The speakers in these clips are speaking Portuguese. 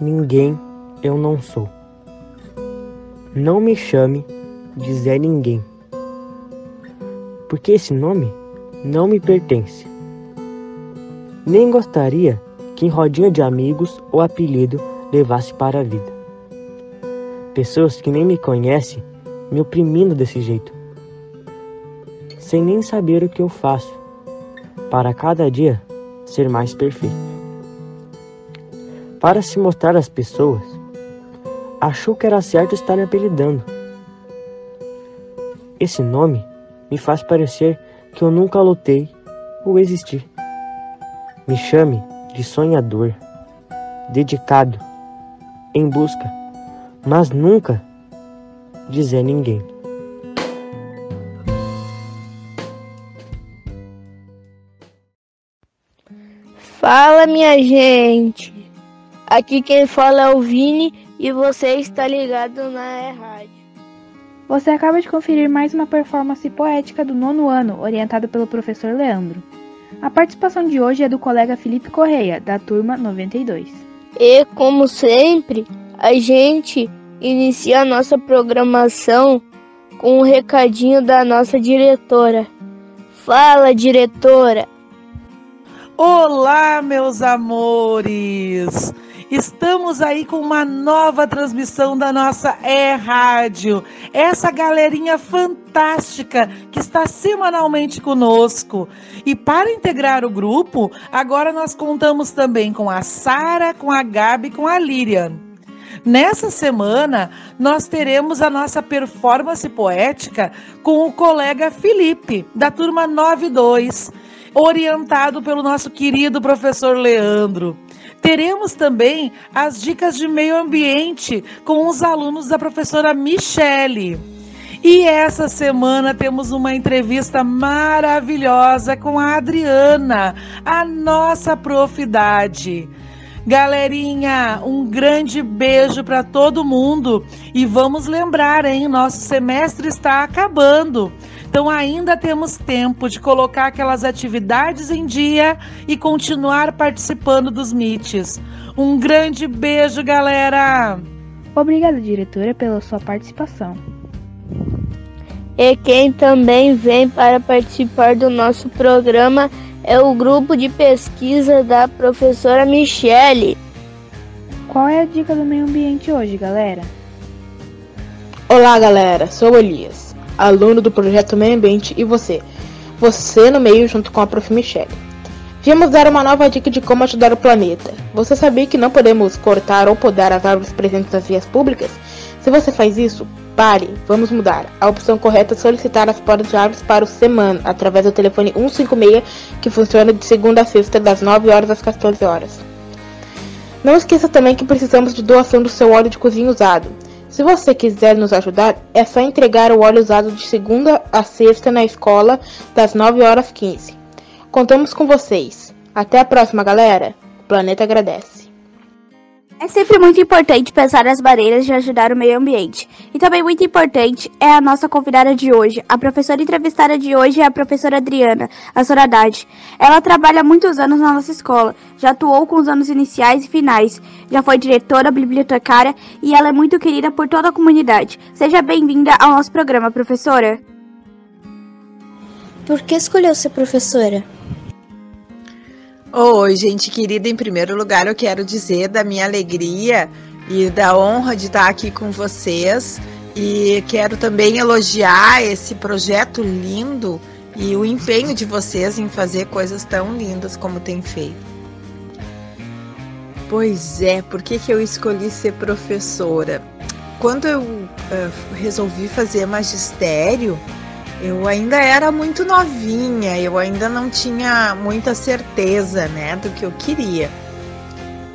ninguém eu não sou. Não me chame de Zé Ninguém, porque esse nome não me pertence. Nem gostaria que em rodinha de amigos o apelido levasse para a vida. Pessoas que nem me conhecem me oprimindo desse jeito, sem nem saber o que eu faço, para cada dia ser mais perfeito. Para se mostrar às pessoas, achou que era certo estar me apelidando. Esse nome me faz parecer que eu nunca lutei ou existi. Me chame de sonhador, dedicado, em busca, mas nunca dizer ninguém. Fala, minha gente. Aqui quem fala é o Vini e você está ligado na Rádio. Você acaba de conferir mais uma performance poética do nono ano, orientada pelo professor Leandro. A participação de hoje é do colega Felipe Correia, da turma 92. E, como sempre, a gente inicia a nossa programação com um recadinho da nossa diretora. Fala, diretora! Olá, meus amores! Estamos aí com uma nova transmissão da nossa E-Rádio. Essa galerinha fantástica que está semanalmente conosco. E para integrar o grupo, agora nós contamos também com a Sara, com a Gabi e com a Lirian. Nessa semana, nós teremos a nossa performance poética com o colega Felipe, da turma 92, orientado pelo nosso querido professor Leandro. Teremos também as dicas de meio ambiente com os alunos da professora Michele. E essa semana temos uma entrevista maravilhosa com a Adriana, a nossa profidade. Galerinha, um grande beijo para todo mundo e vamos lembrar, hein, nosso semestre está acabando. Então ainda temos tempo de colocar aquelas atividades em dia e continuar participando dos meets. Um grande beijo, galera. Obrigada, diretora, pela sua participação. E quem também vem para participar do nosso programa é o grupo de pesquisa da professora Michele. Qual é a dica do meio ambiente hoje, galera? Olá, galera. Sou o Elias, aluno do projeto Meio Ambiente e você. Você no meio junto com a prof. Michele. Viemos dar uma nova dica de como ajudar o planeta. Você sabia que não podemos cortar ou podar as árvores presentes nas vias públicas? Se você faz isso, Pare, vamos mudar. A opção correta é solicitar as podas de árvores para o SEMAN, através do telefone 156, que funciona de segunda a sexta, das 9 horas às 14 horas. Não esqueça também que precisamos de doação do seu óleo de cozinha usado. Se você quiser nos ajudar, é só entregar o óleo usado de segunda a sexta na escola, das 9 horas 15. Contamos com vocês. Até a próxima, galera. O planeta agradece. É sempre muito importante pensar nas barreiras de ajudar o meio ambiente. E também muito importante é a nossa convidada de hoje. A professora entrevistada de hoje é a professora Adriana, a Soradade. Ela trabalha há muitos anos na nossa escola, já atuou com os anos iniciais e finais, já foi diretora, bibliotecária e ela é muito querida por toda a comunidade. Seja bem-vinda ao nosso programa, professora. Por que escolheu ser professora? Oi, gente querida, em primeiro lugar eu quero dizer da minha alegria e da honra de estar aqui com vocês e quero também elogiar esse projeto lindo e o empenho de vocês em fazer coisas tão lindas como tem feito. Pois é, por que, que eu escolhi ser professora? Quando eu uh, resolvi fazer magistério, eu ainda era muito novinha, eu ainda não tinha muita certeza, né, do que eu queria.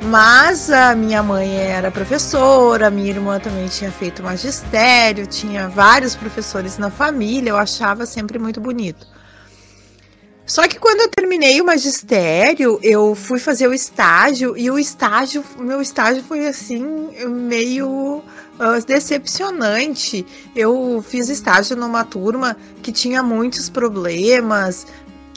Mas a minha mãe era professora, minha irmã também tinha feito magistério, tinha vários professores na família, eu achava sempre muito bonito. Só que quando eu terminei o magistério, eu fui fazer o estágio e o estágio, meu estágio foi assim meio uh, decepcionante. Eu fiz estágio numa turma que tinha muitos problemas,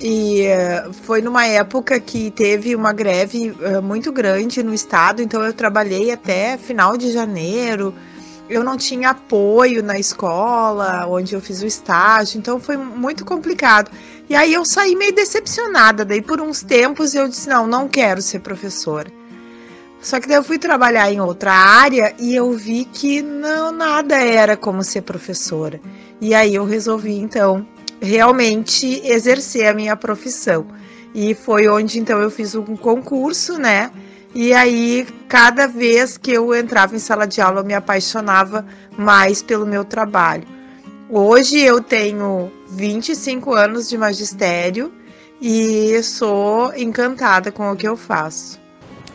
E uh, foi numa época que teve uma greve uh, muito grande no estado, então eu trabalhei até final de janeiro. Eu não tinha apoio na escola onde eu fiz o estágio, então foi muito complicado. E aí eu saí meio decepcionada. Daí por uns tempos eu disse: não, não quero ser professora. Só que daí eu fui trabalhar em outra área e eu vi que não nada era como ser professora. E aí eu resolvi então realmente exercer a minha profissão. E foi onde então eu fiz um concurso, né? E aí, cada vez que eu entrava em sala de aula, eu me apaixonava mais pelo meu trabalho. Hoje eu tenho 25 anos de magistério e sou encantada com o que eu faço.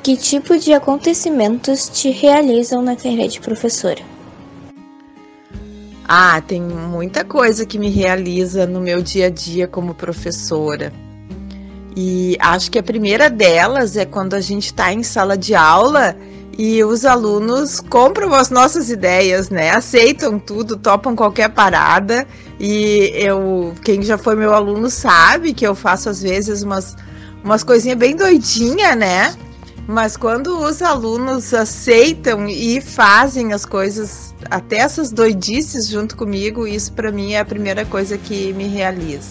Que tipo de acontecimentos te realizam na carreira de professora? Ah, tem muita coisa que me realiza no meu dia a dia como professora. E acho que a primeira delas é quando a gente está em sala de aula e os alunos compram as nossas ideias, né? Aceitam tudo, topam qualquer parada. E eu, quem já foi meu aluno sabe que eu faço às vezes umas, umas coisinhas bem doidinha, né? Mas quando os alunos aceitam e fazem as coisas, até essas doidices junto comigo, isso para mim é a primeira coisa que me realiza.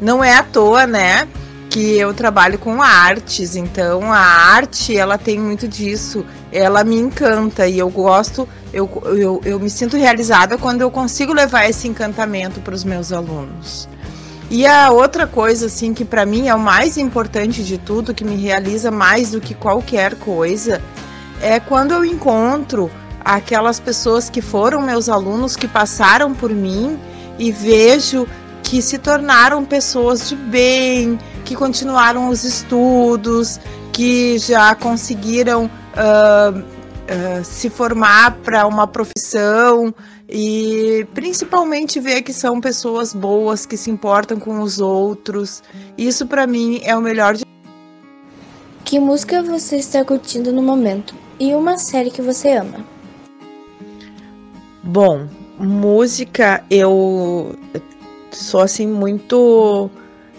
Não é à toa, né, que eu trabalho com artes, então a arte, ela tem muito disso, ela me encanta e eu gosto, eu, eu, eu me sinto realizada quando eu consigo levar esse encantamento para os meus alunos. E a outra coisa, assim, que para mim é o mais importante de tudo, que me realiza mais do que qualquer coisa, é quando eu encontro aquelas pessoas que foram meus alunos, que passaram por mim e vejo que se tornaram pessoas de bem, que continuaram os estudos, que já conseguiram uh, uh, se formar para uma profissão, e principalmente ver que são pessoas boas que se importam com os outros. Isso para mim é o melhor de Que música você está curtindo no momento e uma série que você ama? Bom, música eu sou assim muito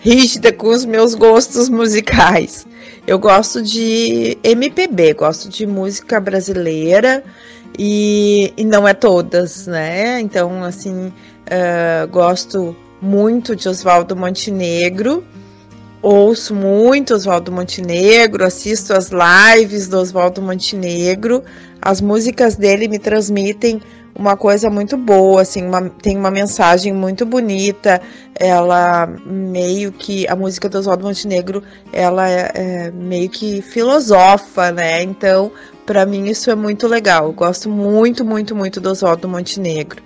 rígida com os meus gostos musicais. Eu gosto de MPB, gosto de música brasileira, e, e não é todas, né? Então, assim, uh, gosto muito de Oswaldo Montenegro, ouço muito Oswaldo Montenegro, assisto as lives do Oswaldo Montenegro, as músicas dele me transmitem uma coisa muito boa, assim, uma, tem uma mensagem muito bonita. Ela meio que a música do Oswaldo Montenegro, ela é, é meio que filosofa, né? Então, para mim isso é muito legal. Eu gosto muito, muito, muito do Oswaldo Montenegro.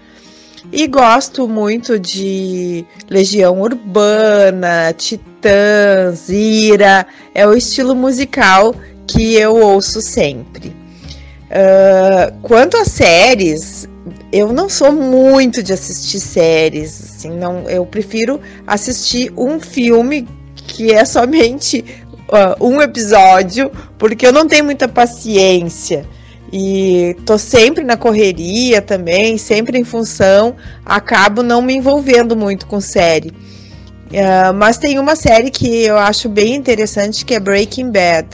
E gosto muito de Legião Urbana, Titãs, Ira. É o estilo musical que eu ouço sempre. Uh, quanto a séries, eu não sou muito de assistir séries, assim, não, eu prefiro assistir um filme que é somente uh, um episódio, porque eu não tenho muita paciência. E tô sempre na correria também, sempre em função, acabo não me envolvendo muito com série. Uh, mas tem uma série que eu acho bem interessante que é Breaking Bad.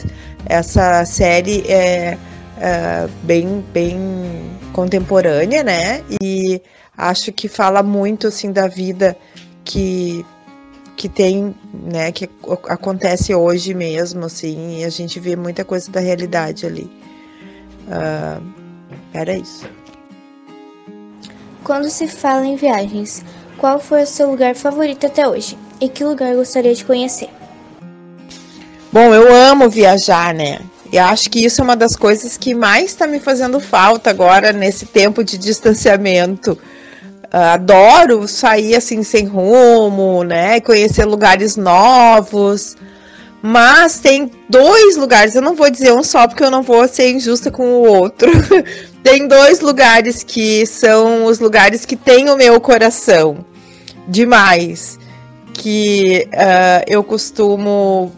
Essa série é uh, bem, bem contemporânea, né? E acho que fala muito assim da vida que que tem, né, que acontece hoje mesmo, assim, e a gente vê muita coisa da realidade ali. Uh, era isso. Quando se fala em viagens, qual foi o seu lugar favorito até hoje? E que lugar gostaria de conhecer? Bom, eu amo viajar, né? E acho que isso é uma das coisas que mais está me fazendo falta agora nesse tempo de distanciamento. Uh, adoro sair assim sem rumo, né? Conhecer lugares novos. Mas tem dois lugares, eu não vou dizer um só porque eu não vou ser injusta com o outro. tem dois lugares que são os lugares que têm o meu coração demais. Que uh, eu costumo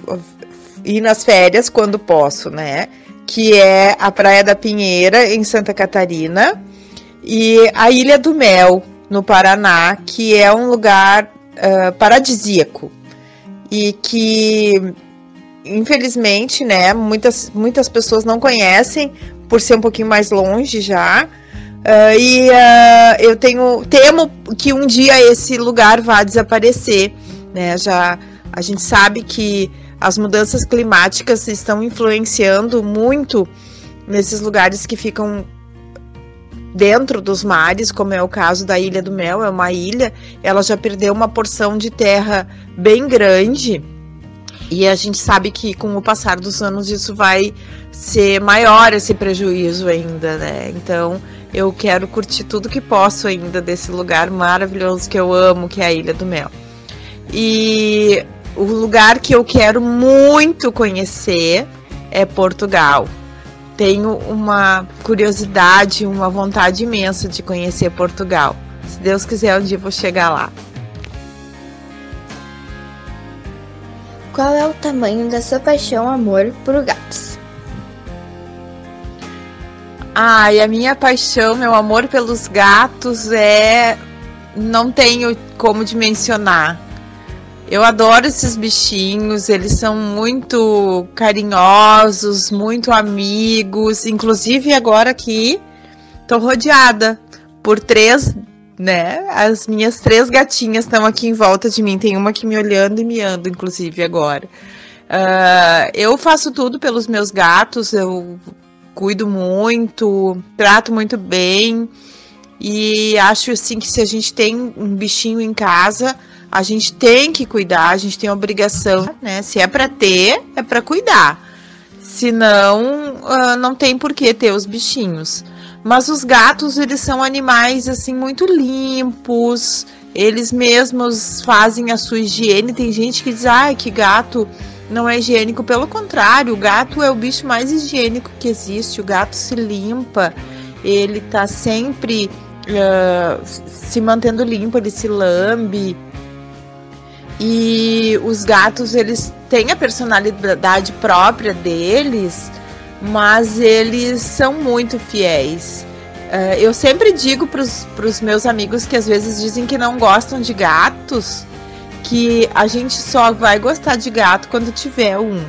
ir nas férias quando posso, né? Que é a Praia da Pinheira, em Santa Catarina, e a Ilha do Mel, no Paraná, que é um lugar uh, paradisíaco. e que infelizmente, né, muitas, muitas pessoas não conhecem por ser um pouquinho mais longe já. Uh, e uh, eu tenho temo que um dia esse lugar vá desaparecer, né? Já a gente sabe que as mudanças climáticas estão influenciando muito nesses lugares que ficam dentro dos mares, como é o caso da Ilha do Mel, é uma ilha, ela já perdeu uma porção de terra bem grande. E a gente sabe que com o passar dos anos isso vai ser maior esse prejuízo ainda, né? Então, eu quero curtir tudo que posso ainda desse lugar maravilhoso que eu amo, que é a Ilha do Mel. E o lugar que eu quero muito conhecer é Portugal. Tenho uma curiosidade, uma vontade imensa de conhecer Portugal. Se Deus quiser, um dia vou chegar lá. Qual é o tamanho da sua paixão, amor por gatos? Ai, a minha paixão, meu amor pelos gatos é. Não tenho como dimensionar. Eu adoro esses bichinhos, eles são muito carinhosos, muito amigos. Inclusive, agora aqui, tô rodeada por três, né? As minhas três gatinhas estão aqui em volta de mim. Tem uma aqui me olhando e me anda, inclusive, agora. Uh, eu faço tudo pelos meus gatos, eu cuido muito, trato muito bem. E acho assim que se a gente tem um bichinho em casa, a gente tem que cuidar, a gente tem obrigação, né? Se é para ter, é para cuidar. Senão, uh, não tem por que ter os bichinhos. Mas os gatos, eles são animais assim muito limpos. Eles mesmos fazem a sua higiene. Tem gente que diz: "Ai, que gato não é higiênico. Pelo contrário, o gato é o bicho mais higiênico que existe. O gato se limpa, ele tá sempre uh, se mantendo limpo, ele se lambe. E os gatos, eles têm a personalidade própria deles, mas eles são muito fiéis. Uh, eu sempre digo para os meus amigos que às vezes dizem que não gostam de gatos, que a gente só vai gostar de gato quando tiver um.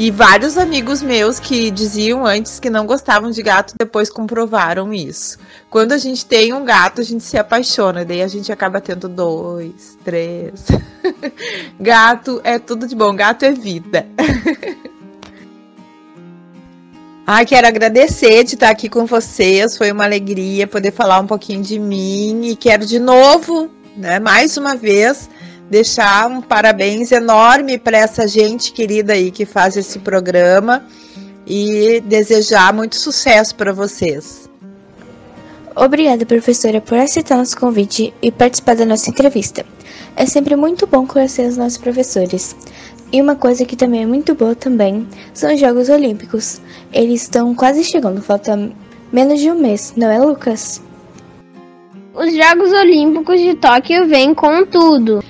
E vários amigos meus que diziam antes que não gostavam de gato depois comprovaram isso. Quando a gente tem um gato, a gente se apaixona, daí a gente acaba tendo dois, três. gato é tudo de bom, gato é vida. Ai, quero agradecer de estar aqui com vocês. Foi uma alegria poder falar um pouquinho de mim e quero de novo, né, mais uma vez, deixar um parabéns enorme para essa gente querida aí que faz esse programa e desejar muito sucesso para vocês. Obrigada, professora, por aceitar nosso convite e participar da nossa entrevista. É sempre muito bom conhecer os nossos professores. E uma coisa que também é muito boa também são os Jogos Olímpicos. Eles estão quase chegando, falta menos de um mês, não é, Lucas? Os Jogos Olímpicos de Tóquio vêm com tudo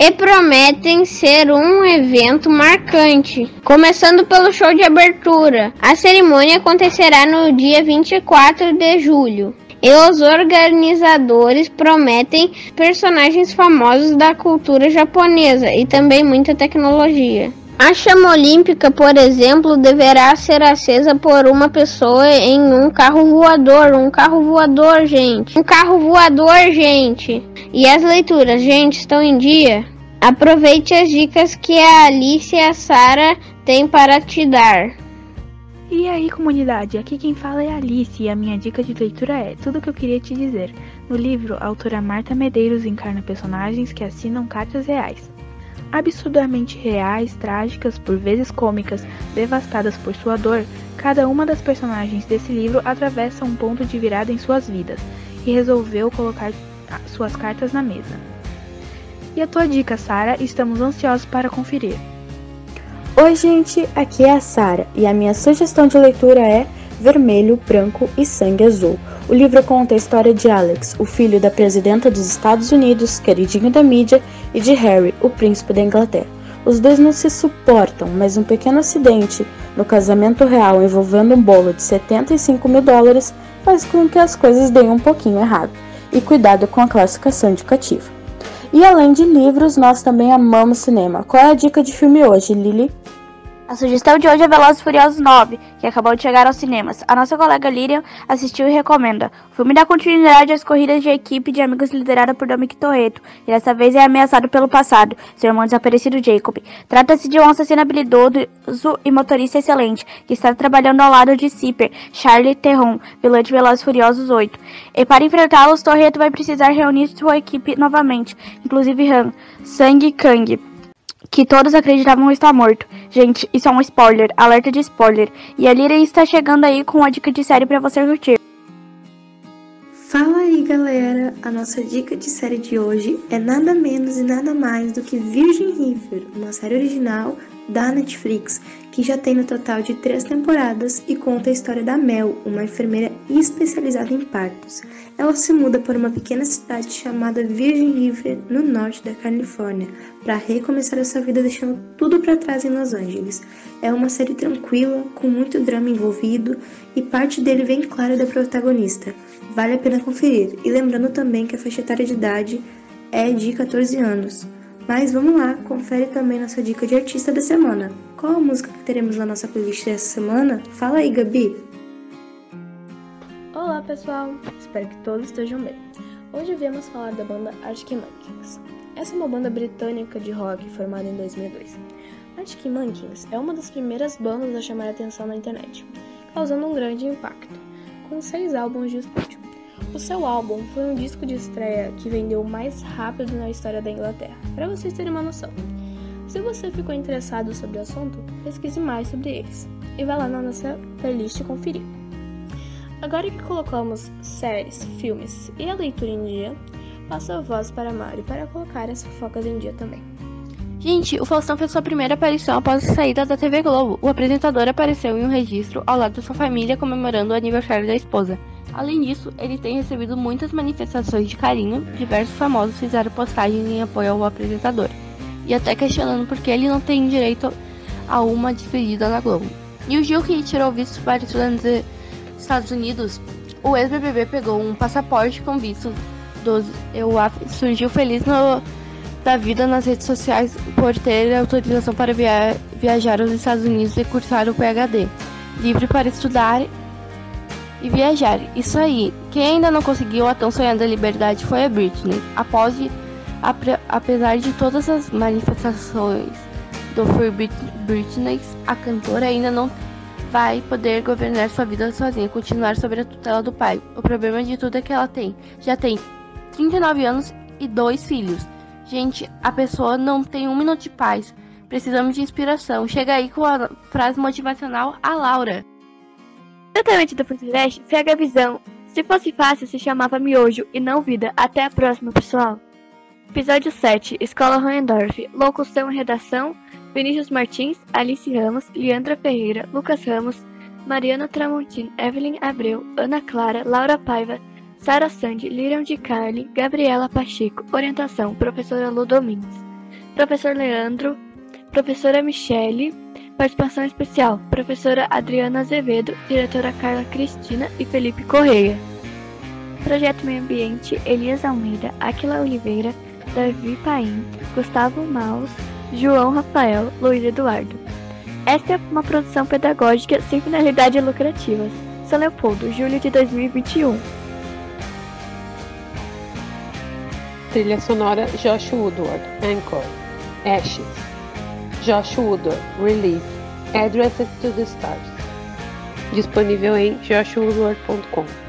e prometem ser um evento marcante. Começando pelo show de abertura. A cerimônia acontecerá no dia 24 de julho. E os organizadores prometem personagens famosos da cultura japonesa e também muita tecnologia. A chama olímpica, por exemplo, deverá ser acesa por uma pessoa em um carro voador. Um carro voador, gente. Um carro voador, gente. E as leituras, gente, estão em dia? Aproveite as dicas que a Alice e a Sara têm para te dar. E aí, comunidade? Aqui quem fala é a Alice e a minha dica de leitura é Tudo o que eu queria te dizer. No livro, a autora Marta Medeiros encarna personagens que assinam cartas reais. Absurdamente reais, trágicas, por vezes cômicas, devastadas por sua dor, cada uma das personagens desse livro atravessa um ponto de virada em suas vidas e resolveu colocar suas cartas na mesa. E a tua dica, Sara? Estamos ansiosos para conferir. Oi, gente, aqui é a Sara e a minha sugestão de leitura é Vermelho, Branco e Sangue Azul. O livro conta a história de Alex, o filho da presidenta dos Estados Unidos, queridinho da mídia, e de Harry, o príncipe da Inglaterra. Os dois não se suportam, mas um pequeno acidente no casamento real envolvendo um bolo de 75 mil dólares faz com que as coisas deem um pouquinho errado. E cuidado com a classificação indicativa. E além de livros, nós também amamos cinema. Qual é a dica de filme hoje, Lili? A sugestão de hoje é Velozes Furiosos 9, que acabou de chegar aos cinemas. A nossa colega Lilian assistiu e recomenda. O filme dá continuidade às corridas de equipe de amigos liderada por Dominic Toretto, e dessa vez é ameaçado pelo passado, seu irmão desaparecido Jacob. Trata-se de um assassino habilidoso e motorista excelente, que está trabalhando ao lado de Zipper, Charlie Theron, vilã de Velozes Furiosos 8. E para enfrentá-los, Toretto vai precisar reunir sua equipe novamente, inclusive Han, Sang Kang que todos acreditavam estar morto. Gente, isso é um spoiler, alerta de spoiler. E a Lyra está chegando aí com uma dica de série para você curtir. Fala aí, galera! A nossa dica de série de hoje é nada menos e nada mais do que Virgin River, uma série original da Netflix, que já tem no total de três temporadas e conta a história da Mel, uma enfermeira especializada em partos. Ela se muda para uma pequena cidade chamada Virgin River, no norte da Califórnia, para recomeçar a sua vida deixando tudo para trás em Los Angeles. É uma série tranquila, com muito drama envolvido e parte dele vem clara da protagonista. Vale a pena conferir. E lembrando também que a faixa etária de idade é de 14 anos. Mas vamos lá, confere também nossa dica de artista da semana. Qual a música que teremos na nossa playlist dessa semana? Fala aí, Gabi! Olá pessoal, espero que todos estejam bem. Hoje viemos falar da banda Arctic Monkeys. Essa é uma banda britânica de rock formada em 2002. Arctic Monkeys é uma das primeiras bandas a chamar a atenção na internet, causando um grande impacto, com seis álbuns de estúdio. O seu álbum foi um disco de estreia que vendeu mais rápido na história da Inglaterra, para vocês terem uma noção. Se você ficou interessado sobre o assunto, pesquise mais sobre eles e vá lá na nossa playlist conferir. Agora que colocamos séries, filmes e a leitura em dia, passo a voz para a Mari para colocar as fofocas em dia também. Gente, o Faustão fez sua primeira aparição após a saída da TV Globo. O apresentador apareceu em um registro ao lado da sua família comemorando o aniversário da esposa. Além disso, ele tem recebido muitas manifestações de carinho, diversos famosos fizeram postagens em apoio ao apresentador, e até questionando por que ele não tem direito a uma despedida na Globo. E o Gil que tirou visto para estudar nos Estados Unidos, o ex-BBB pegou um passaporte com visto dos EUAF surgiu feliz no, da vida nas redes sociais por ter autorização para via viajar aos Estados Unidos e cursar o PhD, livre para estudar e viajar. Isso aí. Quem ainda não conseguiu a tão sonhada liberdade foi a Britney. Após, apesar de todas as manifestações do Free Britney, a cantora ainda não vai poder governar sua vida sozinha, continuar sob a tutela do pai. O problema de tudo é que ela tem, já tem 39 anos e dois filhos. Gente, a pessoa não tem um minuto de paz. Precisamos de inspiração. Chega aí com a frase motivacional a Laura. Exatamente do podcast, segue a visão. Se fosse fácil, se chamava miojo e não vida. Até a próxima, pessoal. Episódio 7, Escola Hohendorf. Locução e redação, Vinícius Martins, Alice Ramos, Leandra Ferreira, Lucas Ramos, Mariana Tramontin, Evelyn Abreu, Ana Clara, Laura Paiva, Sara Sandy, Lirian de Carli, Gabriela Pacheco. Orientação, professora Lu Domingues. Professor Leandro, professora Michele, Participação especial: Professora Adriana Azevedo, Diretora Carla Cristina e Felipe Correia. Projeto Meio Ambiente: Elias Almeida, Aquila Oliveira, Davi Paim, Gustavo Maus, João Rafael, Luiz Eduardo. Esta é uma produção pedagógica sem finalidades lucrativas. São Leopoldo, julho de 2021. Trilha sonora Josh Woodward, Anchor, Ashes. Josh Woodward, Release, Addresses to the Stars. Disponível em joshwoodward.com.